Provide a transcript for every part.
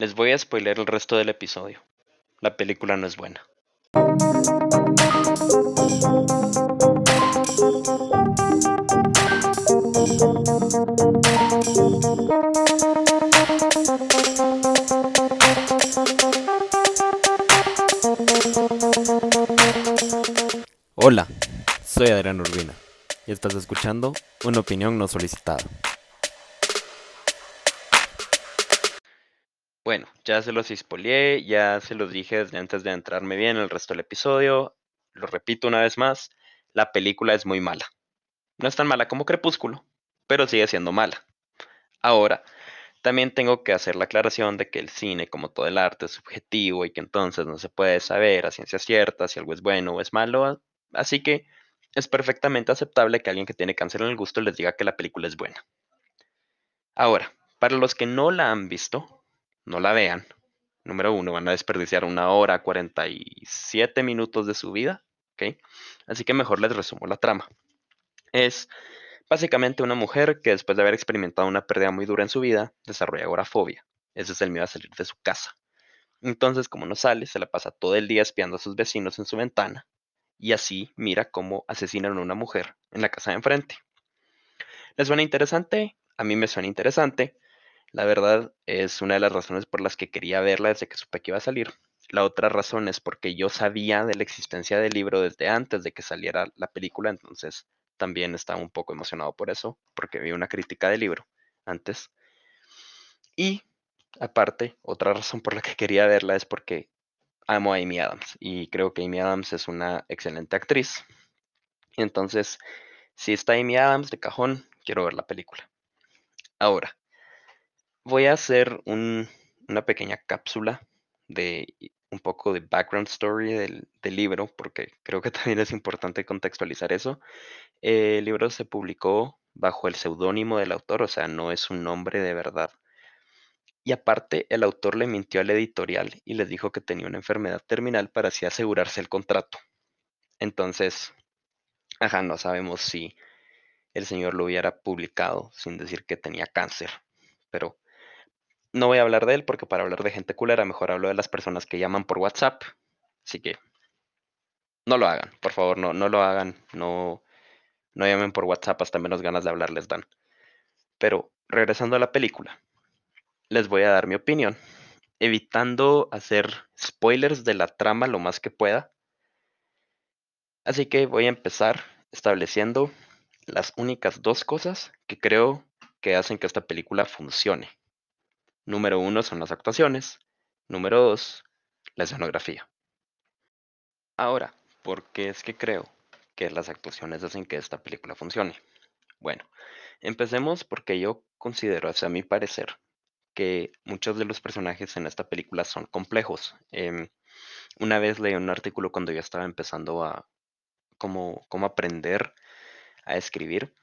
Les voy a spoiler el resto del episodio. La película no es buena. Hola, soy Adrián Urbina y estás escuchando una opinión no solicitada. Bueno, ya se los expolié, ya se los dije desde antes de entrarme bien el resto del episodio. Lo repito una vez más, la película es muy mala. No es tan mala como Crepúsculo, pero sigue siendo mala. Ahora, también tengo que hacer la aclaración de que el cine, como todo el arte, es subjetivo y que entonces no se puede saber a ciencia cierta si algo es bueno o es malo. Así que es perfectamente aceptable que alguien que tiene cáncer en el gusto les diga que la película es buena. Ahora, para los que no la han visto, no la vean. Número uno, van a desperdiciar una hora, 47 minutos de su vida. Así que mejor les resumo la trama. Es básicamente una mujer que después de haber experimentado una pérdida muy dura en su vida, desarrolla agorafobia. Ese es el miedo a salir de su casa. Entonces, como no sale, se la pasa todo el día espiando a sus vecinos en su ventana y así mira cómo asesinan a una mujer en la casa de enfrente. ¿Les suena interesante? A mí me suena interesante. La verdad es una de las razones por las que quería verla desde que supe que iba a salir. La otra razón es porque yo sabía de la existencia del libro desde antes de que saliera la película, entonces también estaba un poco emocionado por eso, porque vi una crítica del libro antes. Y aparte, otra razón por la que quería verla es porque amo a Amy Adams y creo que Amy Adams es una excelente actriz. Entonces, si está Amy Adams de cajón, quiero ver la película. Ahora, Voy a hacer una pequeña cápsula de un poco de background story del, libro, porque creo que también es importante contextualizar eso. El libro se publicó bajo el seudónimo del autor, o sea, no es un nombre de verdad. Y aparte, el autor le mintió al editorial y les dijo que tenía una enfermedad terminal para así asegurarse el contrato. Entonces, ajá, no sabemos si el señor lo hubiera publicado sin decir que tenía cáncer, pero no voy a hablar de él porque para hablar de gente culera mejor hablo de las personas que llaman por WhatsApp. Así que no lo hagan, por favor, no, no lo hagan. No, no llamen por WhatsApp, hasta menos ganas de hablar les dan. Pero regresando a la película, les voy a dar mi opinión, evitando hacer spoilers de la trama lo más que pueda. Así que voy a empezar estableciendo las únicas dos cosas que creo que hacen que esta película funcione. Número uno son las actuaciones. Número dos, la escenografía. Ahora, ¿por qué es que creo que las actuaciones hacen que esta película funcione? Bueno, empecemos porque yo considero, a mi parecer, que muchos de los personajes en esta película son complejos. Em, una vez leí un artículo cuando yo estaba empezando a cómo aprender a escribir.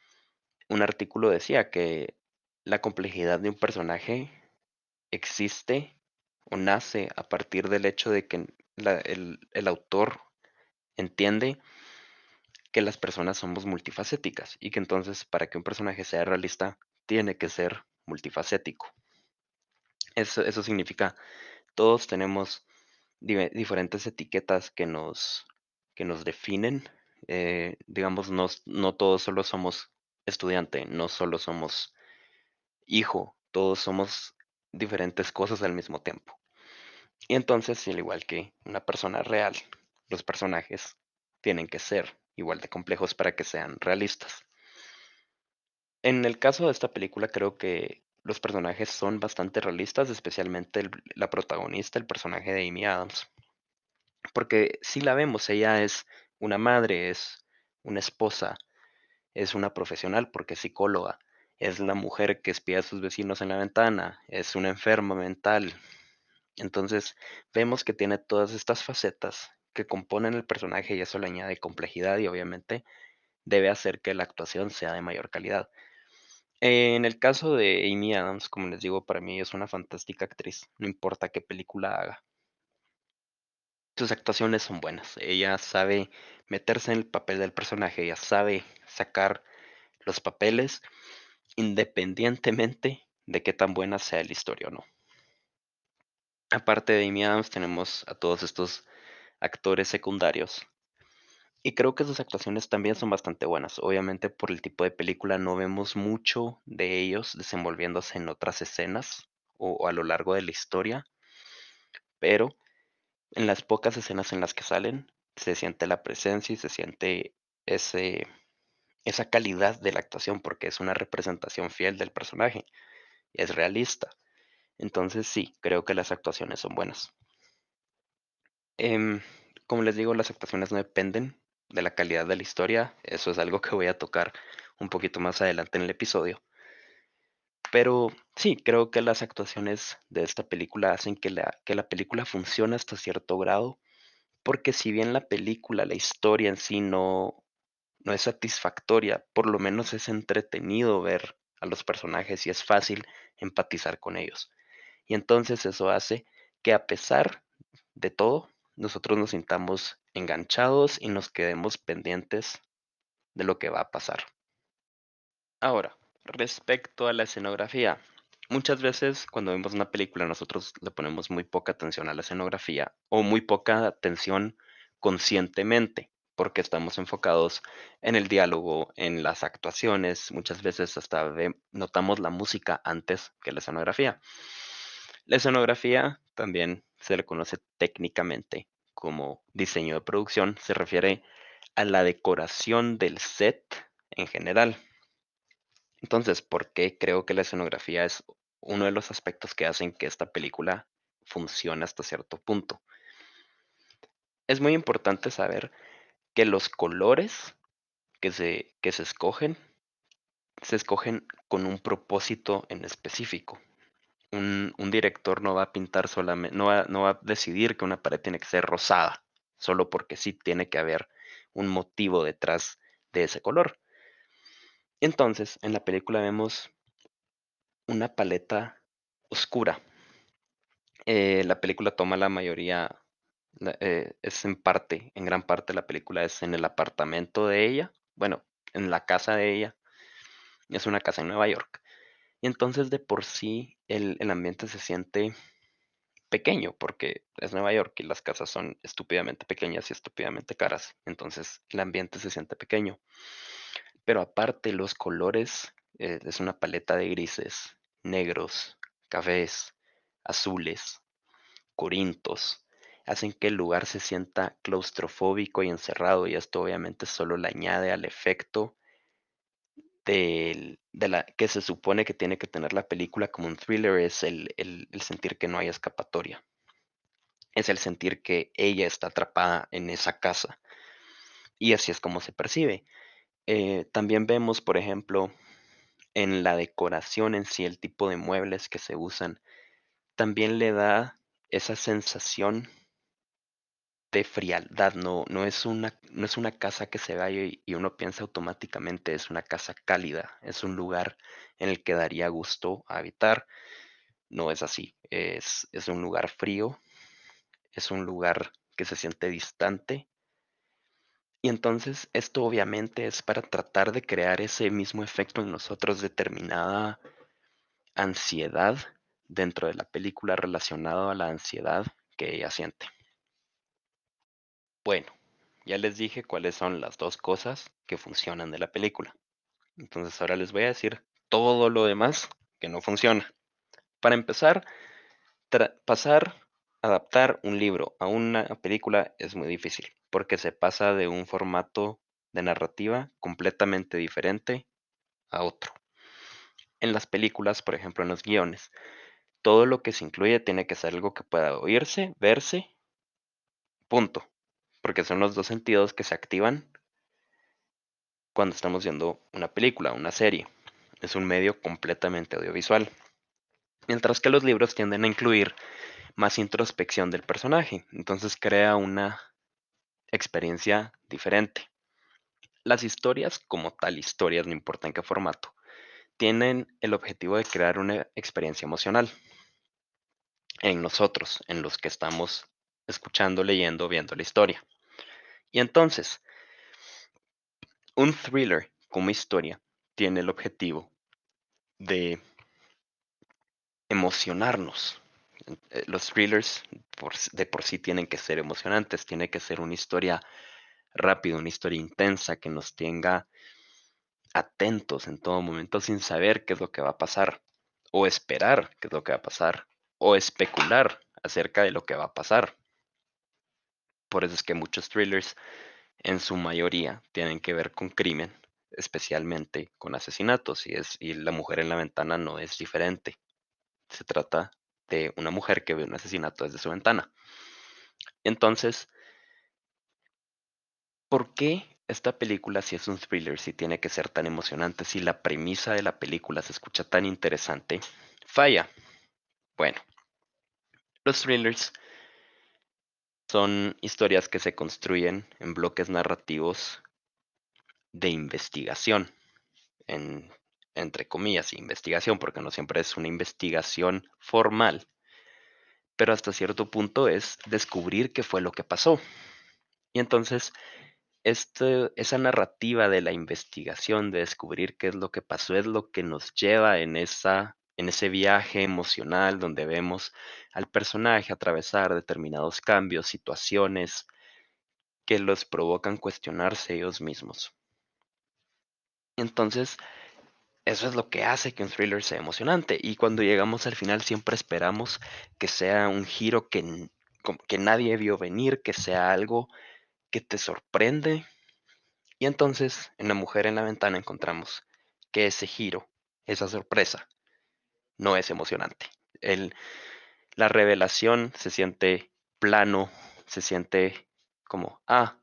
Un artículo decía que la complejidad de un personaje existe o nace a partir del hecho de que el, autor entiende que las personas somos multifacéticas y que entonces para que un personaje sea realista tiene que ser multifacético. Eso, eso significa, todos tenemos diferentes etiquetas que nos, que nos definen. Eh, digamos, no, no todos solo somos estudiante, no solo somos hijo, todos somos diferentes cosas al mismo tiempo. Y entonces, al igual que una persona real, los personajes tienen que ser igual de complejos para que sean realistas. En el caso de esta película creo que los personajes son bastante realistas, especialmente la protagonista, el personaje de Amy Adams. Porque si la vemos, ella es una madre, es una esposa, es una profesional porque es psicóloga, es la mujer que espía a sus vecinos en la ventana, es una enferma mental. Entonces vemos que tiene todas estas facetas que componen el personaje y eso le añade complejidad y obviamente debe hacer que la actuación sea de mayor calidad. En el caso de Amy Adams, como les digo, para mí es una fantástica actriz, no importa qué película haga. Sus actuaciones son buenas, ella sabe meterse en el papel del personaje, ella sabe sacar los papeles independientemente de qué tan buena sea la historia o no. Aparte de Amy Adams, tenemos a todos estos actores secundarios. Y creo que sus actuaciones también son bastante buenas. Obviamente por el tipo de película no vemos mucho de ellos desenvolviéndose en otras escenas o, o a lo largo de la historia. Pero en las pocas escenas en las que salen, se siente la presencia y se siente ese, esa calidad de la actuación porque es una representación fiel del personaje. Es realista. Entonces sí, creo que las actuaciones son buenas. Em, como les digo, las actuaciones no dependen de la calidad de la historia. Eso es algo que voy a tocar un poquito más adelante en el episodio. Pero sí, creo que las actuaciones de esta película hacen que la, que la película funcione hasta cierto grado. Porque si bien la película, la historia en sí no, no es satisfactoria, por lo menos es entretenido ver a los personajes y es fácil empatizar con ellos. Y entonces eso hace que a pesar de todo, nosotros nos sintamos enganchados y nos quedemos pendientes de lo que va a pasar. Ahora, respecto a la escenografía, muchas veces cuando vemos una película nosotros le ponemos muy poca atención a la escenografía o muy poca atención conscientemente porque estamos enfocados en el diálogo, en las actuaciones, muchas veces hasta notamos la música antes que la escenografía. La escenografía también se le conoce técnicamente como diseño de producción, se refiere a la decoración del set en general. Entonces, ¿por qué creo que la escenografía es uno de los aspectos que hacen que esta película funcione hasta cierto punto? Es muy importante saber que los colores que se, que se escogen se escogen con un propósito en específico. Un, director no va a pintar solamente, no va, no va a decidir que una pared tiene que ser rosada, solo porque sí tiene que haber un motivo detrás de ese color. Entonces, en la película vemos una paleta oscura. Eh, la película toma la mayoría eh, es en parte, en gran parte la película es en el apartamento de ella, bueno, en la casa de ella. Es una casa en Nueva York. Y entonces de por sí el, el ambiente se siente pequeño porque es Nueva York y las casas son estúpidamente pequeñas y estúpidamente caras. Entonces el ambiente se siente pequeño. Pero aparte los colores, eh, es una paleta de grises, negros, cafés, azules, corintos, hacen que el lugar se sienta claustrofóbico y encerrado y esto obviamente solo le añade al efecto de la, que se supone que tiene que tener la película como un thriller, es el, sentir que no hay escapatoria. Es el sentir que ella está atrapada en esa casa. Y así es como se percibe. Eh, también vemos, por ejemplo, en la decoración en sí, el tipo de muebles que se usan, también le da esa sensación de frialdad, no, no, es una, no es una casa que se vaya y, uno piensa automáticamente es una casa cálida, es un lugar en el que daría gusto habitar. No es así, es, es un lugar frío, es un lugar que se siente distante. Y entonces esto obviamente es para tratar de crear ese mismo efecto en nosotros, determinada ansiedad dentro de la película relacionado a la ansiedad que ella siente. Bueno, ya les dije cuáles son las dos cosas que funcionan de la película. Entonces ahora les voy a decir todo lo demás que no funciona. Para empezar, pasar, adaptar un libro a una película es muy difícil porque se pasa de un formato de narrativa completamente diferente a otro. En las películas, por ejemplo, en los guiones, todo lo que se incluye tiene que ser algo que pueda oírse, verse, punto porque son los dos sentidos que se activan cuando estamos viendo una película, una serie. Es un medio completamente audiovisual. Mientras que los libros tienden a incluir más introspección del personaje, entonces crea una experiencia diferente. Las historias, como tal historias, no importa en qué formato, tienen el objetivo de crear una experiencia emocional en nosotros, en los que estamos escuchando, leyendo, viendo la historia. Y entonces, un thriller como historia tiene el objetivo de emocionarnos. Eh, Los thrillers de por sí tienen que ser emocionantes, tiene que ser una historia rápida, una historia intensa que nos tenga atentos en todo momento sin saber qué es lo que va a pasar, o esperar qué es lo que va a pasar, o especular acerca de lo que va a pasar. Por eso es que muchos thrillers, en su mayoría, tienen que ver con crimen, especialmente con asesinatos, y, es, y La mujer en la ventana no es diferente. Se trata de una mujer que ve un asesinato desde su ventana. Entonces, ¿por qué esta película, si es un thriller, si tiene que ser tan emocionante, si la premisa de la película se escucha tan interesante, falla? Bueno, los thrillers son historias que se construyen en bloques narrativos de investigación, en, entre comillas, investigación, porque no siempre es una investigación formal, pero hasta cierto punto es descubrir qué fue lo que pasó. Y entonces, este, esa narrativa de la investigación, de descubrir qué es lo que pasó, es lo que nos lleva en, esa, en ese viaje emocional donde vemos al personaje atravesar determinados cambios, situaciones que los provocan cuestionarse ellos mismos. Entonces, eso es lo que hace que un thriller sea emocionante. Y cuando llegamos al final siempre esperamos que sea un giro que, nadie vio venir, que sea algo que te sorprende. Y entonces en La mujer en la ventana encontramos que ese giro, esa sorpresa, no es emocionante. El, la revelación se siente plano, se siente como, ah,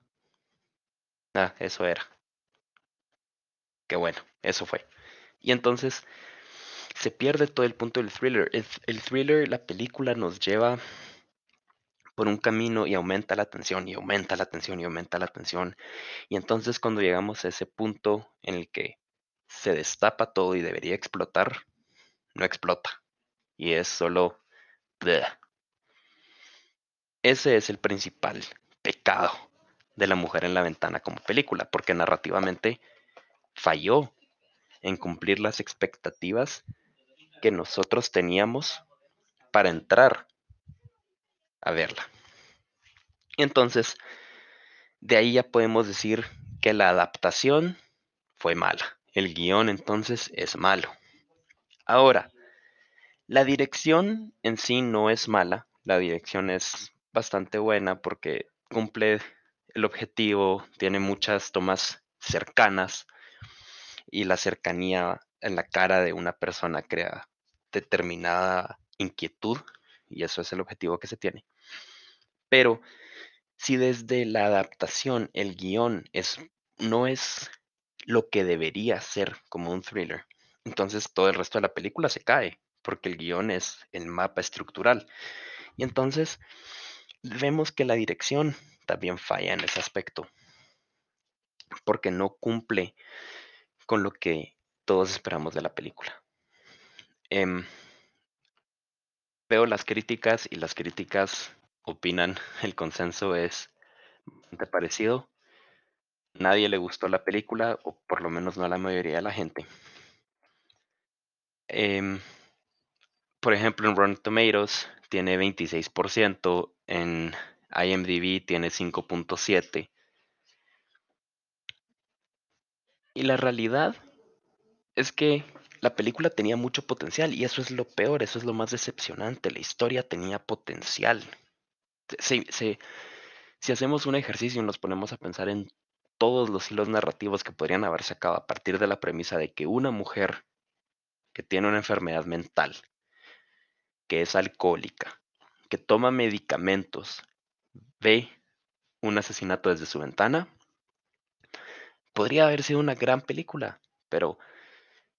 ah, eso era. Qué bueno, eso fue. Y entonces se pierde todo el punto del thriller. El, el thriller, la película nos lleva por un camino y aumenta la tensión y aumenta la tensión y aumenta la tensión. Y entonces cuando llegamos a ese punto en el que se destapa todo y debería explotar, no explota. Y es solo... bleh. Ese es el principal pecado de la mujer en la ventana como película, porque narrativamente falló en cumplir las expectativas que nosotros teníamos para entrar a verla. Y entonces, de ahí ya podemos decir que la adaptación fue mala. El guion entonces es malo. Ahora, la dirección en sí no es mala. La dirección es bastante buena porque cumple el objetivo, tiene muchas tomas cercanas y la cercanía en la cara de una persona crea determinada inquietud y eso es el objetivo que se tiene. Pero si desde la adaptación el guion es, no es lo que debería ser como un thriller, entonces todo el resto de la película se cae, porque el guion es el mapa estructural. Y entonces vemos que la dirección también falla en ese aspecto, porque no cumple con lo que todos esperamos de la película. Em, veo las críticas y las críticas opinan, el consenso es bastante parecido. Nadie le gustó la película, o por lo menos no a la mayoría de la gente. Em, por ejemplo, en Rotten Tomatoes tiene 26%, en IMDb tiene 5.7%. Y la realidad es que la película tenía mucho potencial y eso es lo peor, eso es lo más decepcionante. La historia tenía potencial. Se- si hacemos un ejercicio y nos ponemos a pensar en todos los hilos narrativos que podrían haber sacado a partir de la premisa de que una mujer que tiene una enfermedad mental, que es alcohólica, que toma medicamentos, ve un asesinato desde su ventana, podría haber sido una gran película, pero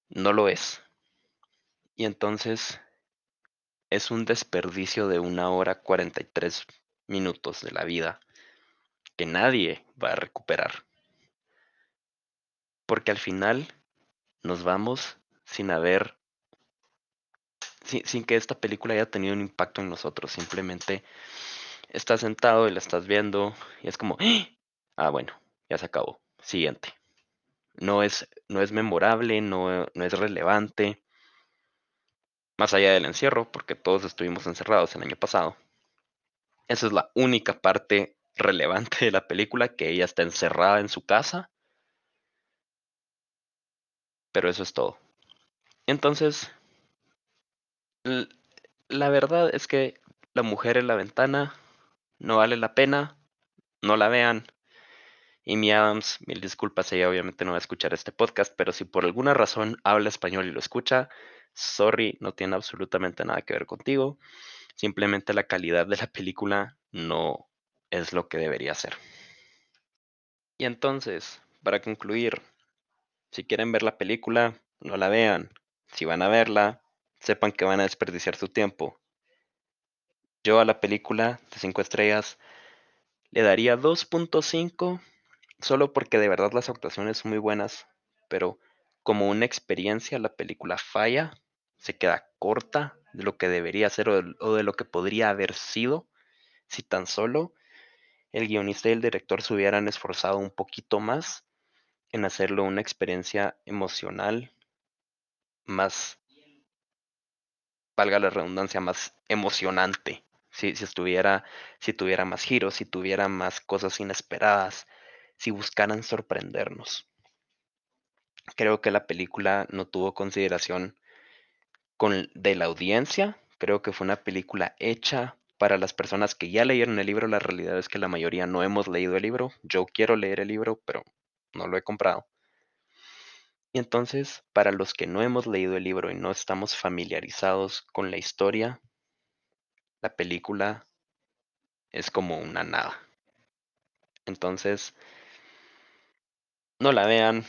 no lo es. Y entonces es un desperdicio de una hora 43 minutos de la vida que nadie va a recuperar. Porque al final nos vamos sin haber, sin, que esta película haya tenido un impacto en nosotros. Simplemente estás sentado y la estás viendo y es como, ah, bueno, ya se acabó. Siguiente. No es, no es memorable, no, no es relevante. Más allá del encierro, porque todos estuvimos encerrados el año pasado. Esa es la única parte relevante de la película, que ella está encerrada en su casa. Pero eso es todo. Entonces, la verdad es que la mujer en la ventana no vale la pena, no la vean. Y mi Adams, mil disculpas, ella obviamente no va a escuchar este podcast, pero si por alguna razón habla español y lo escucha, sorry, no tiene absolutamente nada que ver contigo. Simplemente la calidad de la película no es lo que debería ser. Y entonces, para concluir, si quieren ver la película, no la vean. Si van a verla, sepan que van a desperdiciar su tiempo. Yo a la película de 5 estrellas le daría 2.5 solo porque de verdad las actuaciones son muy buenas, pero como una experiencia la película falla, se queda corta de lo que debería ser o de, lo que podría haber sido si tan solo el guionista y el director se hubieran esforzado un poquito más en hacerlo una experiencia emocional más, valga la redundancia, más emocionante. Si, si, estuviera, si tuviera más giros, si tuviera más cosas inesperadas, si buscaran sorprendernos. Creo que la película no tuvo consideración con, de la audiencia. Creo que fue una película hecha para las personas que ya leyeron el libro. La realidad es que la mayoría no hemos leído el libro. Yo quiero leer el libro, pero no lo he comprado. Y entonces, para los que no hemos leído el libro y no estamos familiarizados con la historia, la película es como una nada. Entonces, no la vean.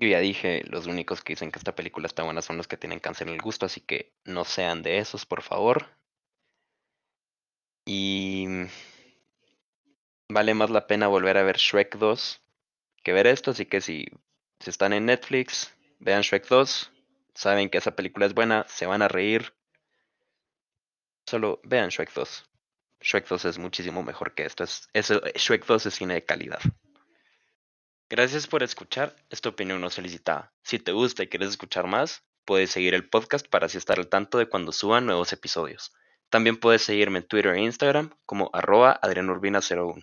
Yo ya dije, los únicos que dicen que esta película está buena son los que tienen cáncer en el gusto, así que no sean de esos, por favor. Y vale más la pena volver a ver Shrek 2 que ver esto, así que si, si están en Netflix, vean Shrek 2, saben que esa película es buena, se van a reír. Solo vean Shrek 2. Shrek 2 es muchísimo mejor que esto. Es, Shrek 2 es cine de calidad. Gracias por escuchar, esta opinión no solicitada. Si te gusta y quieres escuchar más, puedes seguir el podcast para así estar al tanto de cuando suban nuevos episodios. También puedes seguirme en Twitter e Instagram como arroba adrianurbina01.